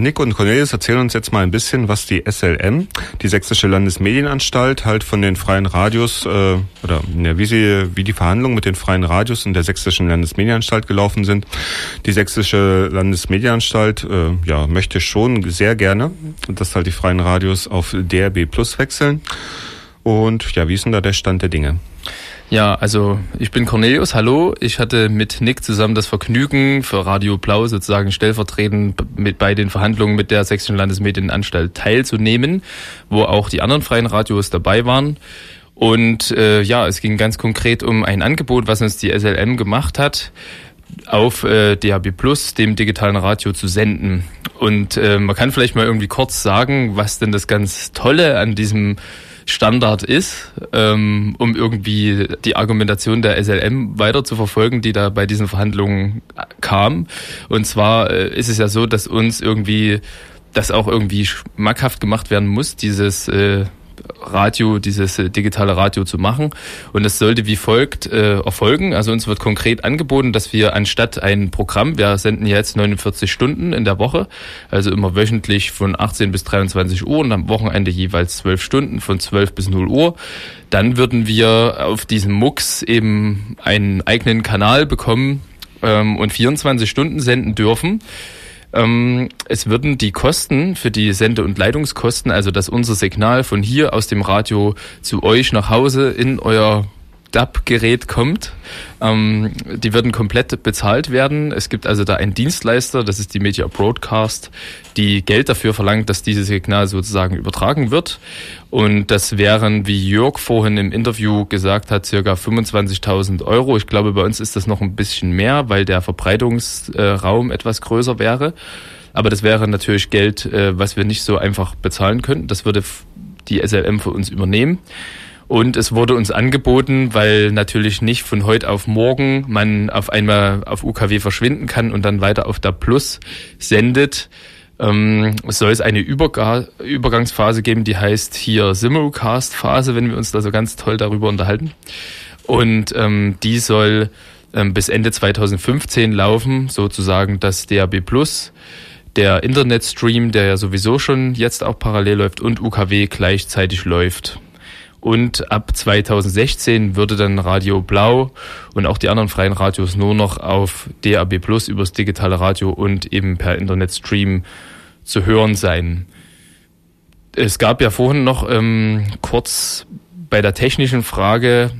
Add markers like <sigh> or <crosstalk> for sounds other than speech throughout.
Nick und Cornelius erzählen uns jetzt mal ein bisschen, was die SLM, die Sächsische Landesmedienanstalt, halt von den freien Radios äh, oder ja, wie sie, wie die Verhandlungen mit den freien Radios und der Sächsischen Landesmedienanstalt gelaufen sind. Die Sächsische Landesmedienanstalt äh, ja, möchte schon sehr gerne, dass halt die freien Radios auf DRB Plus wechseln. Und ja, wie ist denn da der Stand der Dinge? Ja, also ich bin Cornelius, hallo. Ich hatte mit Nick zusammen das Vergnügen, für Radio Blau sozusagen stellvertretend mit bei den Verhandlungen mit der Sächsischen Landesmedienanstalt teilzunehmen, wo auch die anderen freien Radios dabei waren. Und äh, ja, es ging ganz konkret um ein Angebot, was uns die SLM gemacht hat, auf äh, DHB Plus, dem digitalen Radio, zu senden. Und äh, man kann vielleicht mal irgendwie kurz sagen, was denn das ganz Tolle an diesem Standard ist, ähm, um irgendwie die Argumentation der SLM weiter zu verfolgen, die da bei diesen Verhandlungen kam. Und zwar äh, ist es ja so, dass uns irgendwie das auch irgendwie schmackhaft gemacht werden muss, dieses äh, Radio, dieses äh, digitale Radio zu machen. Und es sollte wie folgt äh, erfolgen. Also uns wird konkret angeboten, dass wir anstatt ein Programm, wir senden jetzt 49 Stunden in der Woche, also immer wöchentlich von 18 bis 23 Uhr und am Wochenende jeweils 12 Stunden von 12 bis 0 Uhr. Dann würden wir auf diesem MUX eben einen eigenen Kanal bekommen ähm, und 24 Stunden senden dürfen. Ähm, es würden die Kosten für die Sende- und Leitungskosten, also dass unser Signal von hier aus dem Radio zu euch nach Hause in euer DAB-Gerät kommt. Ähm, die würden komplett bezahlt werden. Es gibt also da einen Dienstleister, das ist die Media Broadcast, die Geld dafür verlangt, dass dieses Signal sozusagen übertragen wird. Und das wären, wie Jörg vorhin im Interview gesagt hat, circa 25.000 Euro. Ich glaube, bei uns ist das noch ein bisschen mehr, weil der Verbreitungsraum etwas größer wäre. Aber das wäre natürlich Geld, äh, was wir nicht so einfach bezahlen könnten. Das würde die SLM für uns übernehmen. Und es wurde uns angeboten, weil natürlich nicht von heute auf morgen man auf einmal auf UKW verschwinden kann und dann weiter auf der Plus sendet. Ähm, es soll es eine Überga Übergangsphase geben, die heißt hier Simulcast-Phase, wenn wir uns da so ganz toll darüber unterhalten. Und ähm, die soll ähm, bis Ende 2015 laufen, sozusagen das DAB Plus der Internetstream, der ja sowieso schon jetzt auch parallel läuft und UKW gleichzeitig läuft. Und ab 2016 würde dann Radio Blau und auch die anderen freien Radios nur noch auf DAB Plus übers digitale Radio und eben per Internetstream zu hören sein. Es gab ja vorhin noch ähm, kurz bei der technischen Frage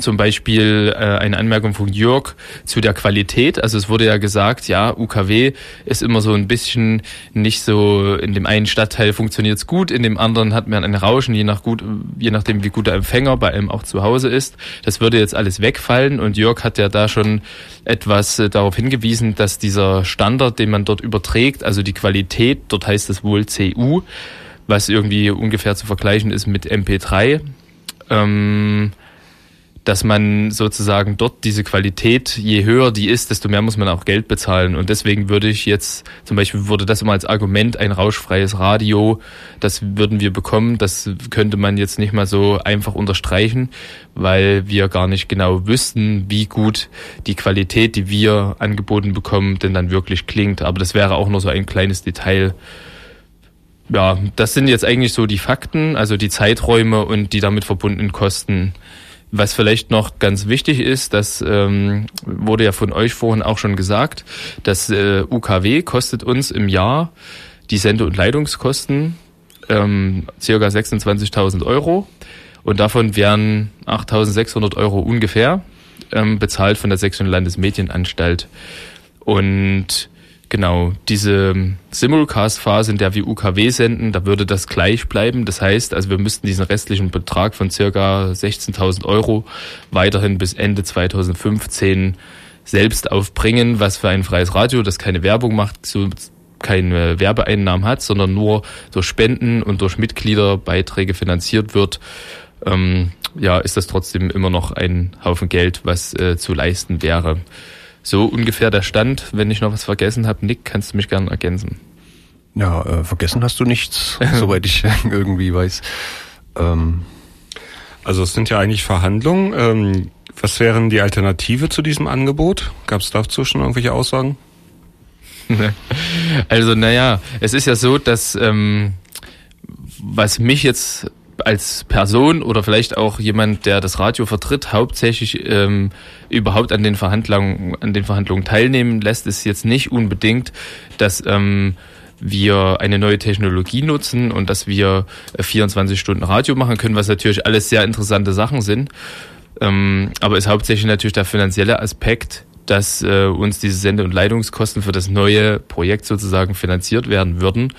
zum Beispiel äh, eine Anmerkung von Jörg zu der Qualität. Also es wurde ja gesagt, ja, UKW ist immer so ein bisschen nicht so, in dem einen Stadtteil funktioniert es gut, in dem anderen hat man ein Rauschen, je, nach gut, je nachdem wie gut der Empfänger bei einem auch zu Hause ist. Das würde jetzt alles wegfallen und Jörg hat ja da schon etwas äh, darauf hingewiesen, dass dieser Standard, den man dort überträgt, also die Qualität, dort heißt es wohl CU, was irgendwie ungefähr zu vergleichen ist mit MP3, ähm, dass man sozusagen dort diese Qualität, je höher die ist, desto mehr muss man auch Geld bezahlen. Und deswegen würde ich jetzt, zum Beispiel wurde das immer als Argument ein rauschfreies Radio, das würden wir bekommen. Das könnte man jetzt nicht mal so einfach unterstreichen, weil wir gar nicht genau wüssten, wie gut die Qualität, die wir angeboten bekommen, denn dann wirklich klingt. Aber das wäre auch nur so ein kleines Detail. Ja, das sind jetzt eigentlich so die Fakten, also die Zeiträume und die damit verbundenen Kosten. Was vielleicht noch ganz wichtig ist, das ähm, wurde ja von euch vorhin auch schon gesagt, das äh, UKW kostet uns im Jahr die Sende- und Leitungskosten ähm, circa 26.000 Euro und davon wären 8.600 Euro ungefähr ähm, bezahlt von der Sächsischen Landesmedienanstalt. Und Genau, diese Simulcast-Phase, in der wir UKW senden, da würde das gleich bleiben. Das heißt, also wir müssten diesen restlichen Betrag von circa 16.000 Euro weiterhin bis Ende 2015 selbst aufbringen, was für ein freies Radio, das keine Werbung macht, so keine Werbeeinnahmen hat, sondern nur durch Spenden und durch Mitgliederbeiträge finanziert wird, ähm, ja, ist das trotzdem immer noch ein Haufen Geld, was äh, zu leisten wäre so ungefähr der Stand. Wenn ich noch was vergessen habe, Nick, kannst du mich gerne ergänzen. Ja, äh, vergessen hast du nichts, <laughs> soweit ich <laughs> irgendwie weiß. Ähm. Also es sind ja eigentlich Verhandlungen. Ähm, was wären die Alternative zu diesem Angebot? Gab es dazu schon irgendwelche Aussagen? <laughs> Also naja, es ist ja so, dass ähm, was mich jetzt als Person oder vielleicht auch jemand, der das Radio vertritt, hauptsächlich ähm, überhaupt an den Verhandlungen, an den Verhandlungen teilnehmen lässt, ist jetzt nicht unbedingt, dass ähm, wir eine neue Technologie nutzen und dass wir 24 Stunden Radio machen können, was natürlich alles sehr interessante Sachen sind. Ähm, aber ist hauptsächlich natürlich der finanzielle Aspekt, dass äh, uns diese Sende- und Leitungskosten für das neue Projekt sozusagen finanziert werden würden.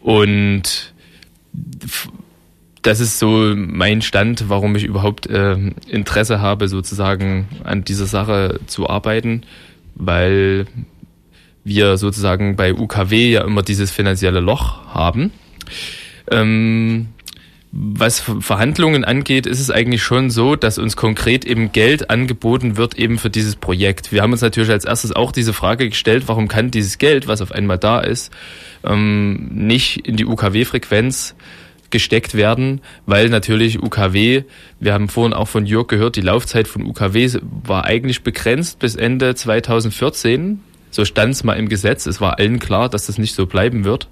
Und das ist so mein Stand, warum ich überhaupt äh, Interesse habe, sozusagen an dieser Sache zu arbeiten, weil wir sozusagen bei UKW ja immer dieses finanzielle Loch haben. Ähm, was Verhandlungen angeht, ist es eigentlich schon so, dass uns konkret eben Geld angeboten wird eben für dieses Projekt. Wir haben uns natürlich als erstes auch diese Frage gestellt, warum kann dieses Geld, was auf einmal da ist, ähm, nicht in die UKW-Frequenz gesteckt werden, weil natürlich UKW, wir haben vorhin auch von Jörg gehört, die Laufzeit von UKW war eigentlich begrenzt bis Ende 2014. So stand es mal im Gesetz. Es war allen klar, dass das nicht so bleiben wird.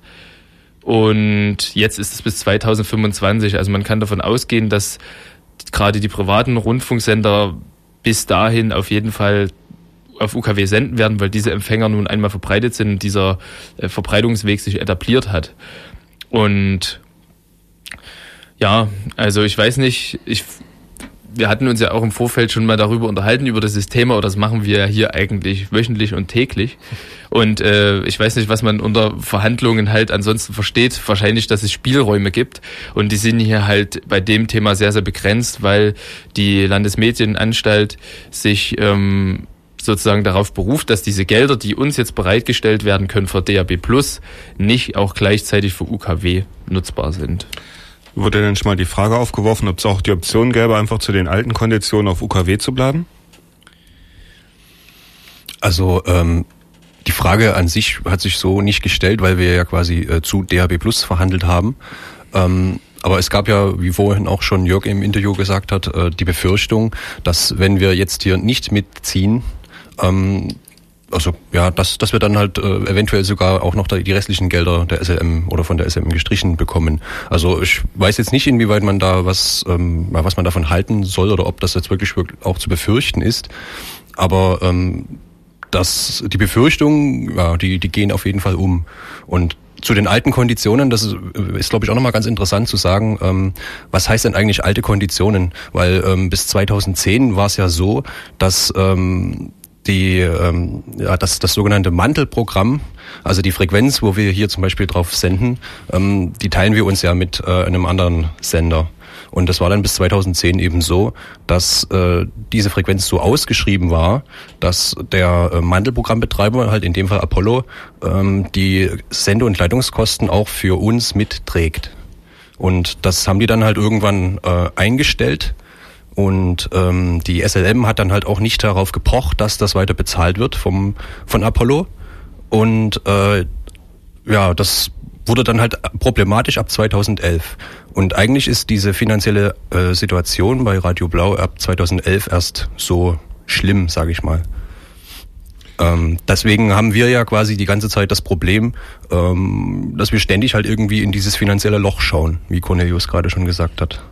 Und jetzt ist es bis 2025. Also man kann davon ausgehen, dass gerade die privaten Rundfunksender bis dahin auf jeden Fall auf UKW senden werden, weil diese Empfänger nun einmal verbreitet sind und dieser äh, Verbreitungsweg sich etabliert hat. Und ja, also ich weiß nicht, ich, wir hatten uns ja auch im Vorfeld schon mal darüber unterhalten, über das Thema, oder das machen wir hier eigentlich wöchentlich und täglich. Und äh, ich weiß nicht, was man unter Verhandlungen halt ansonsten versteht. Wahrscheinlich, dass es Spielräume gibt. Und die sind hier halt bei dem Thema sehr, sehr begrenzt, weil die Landesmedienanstalt sich ähm, sozusagen darauf beruft, dass diese Gelder, die uns jetzt bereitgestellt werden können für DAB Plus, nicht auch gleichzeitig für UKW nutzbar sind. Wurde denn schon mal die Frage aufgeworfen, ob es auch die Option gäbe, einfach zu den alten Konditionen auf UKW zu bleiben? Also ähm, die Frage an sich hat sich so nicht gestellt, weil wir ja quasi äh, zu DAB Plus verhandelt haben. Ähm, aber es gab ja, wie vorhin auch schon Jörg im Interview gesagt hat, äh, die Befürchtung, dass wenn wir jetzt hier nicht mitziehen, ähm, also ja, dass, dass wir dann halt äh, eventuell sogar auch noch die restlichen Gelder der SLM oder von der SLM gestrichen bekommen. Also ich weiß jetzt nicht, inwieweit man da was, ähm, was man davon halten soll oder ob das jetzt wirklich, auch zu befürchten ist. Aber ähm, dass die Befürchtungen, ja, die, die gehen auf jeden Fall um. Und zu den alten Konditionen, das ist, ist glaube ich, auch nochmal ganz interessant zu sagen, ähm, was heißt denn eigentlich alte Konditionen? Weil ähm, bis 2010 war es ja so, dass ähm, die, ähm, ja, das, das sogenannte Mantelprogramm, also die Frequenz, wo wir hier zum Beispiel drauf senden, ähm, die teilen wir uns ja mit äh, einem anderen Sender. Und das war dann bis 2010 eben so, dass äh, diese Frequenz so ausgeschrieben war, dass der äh, Mantelprogrammbetreiber, halt in dem Fall Apollo, ähm, die Sende- und Leitungskosten auch für uns mitträgt. Und das haben die dann halt irgendwann äh, eingestellt und ähm, die SLM hat dann halt auch nicht darauf gepocht, dass das weiter bezahlt wird vom von Apollo. Und äh, ja, das wurde dann halt problematisch ab 2011. Und eigentlich ist diese finanzielle äh, Situation bei Radio Blau ab 2011 erst so schlimm, sage ich mal. Ähm, deswegen haben wir ja quasi die ganze Zeit das Problem, ähm, dass wir ständig halt irgendwie in dieses finanzielle Loch schauen, wie Cornelius gerade schon gesagt hat.